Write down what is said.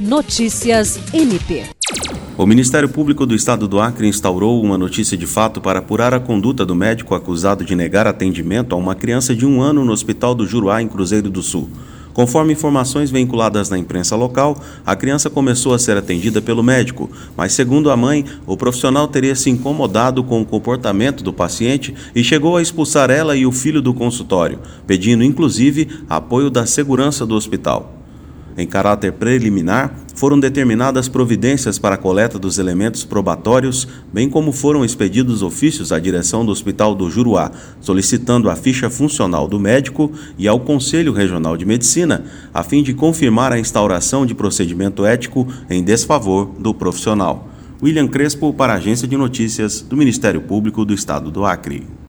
Notícias MP. O Ministério Público do Estado do Acre instaurou uma notícia de fato para apurar a conduta do médico acusado de negar atendimento a uma criança de um ano no Hospital do Juruá, em Cruzeiro do Sul. Conforme informações vinculadas na imprensa local, a criança começou a ser atendida pelo médico, mas, segundo a mãe, o profissional teria se incomodado com o comportamento do paciente e chegou a expulsar ela e o filho do consultório, pedindo inclusive apoio da segurança do hospital. Em caráter preliminar, foram determinadas providências para a coleta dos elementos probatórios, bem como foram expedidos ofícios à direção do Hospital do Juruá, solicitando a ficha funcional do médico e ao Conselho Regional de Medicina, a fim de confirmar a instauração de procedimento ético em desfavor do profissional. William Crespo, para a Agência de Notícias do Ministério Público do Estado do Acre.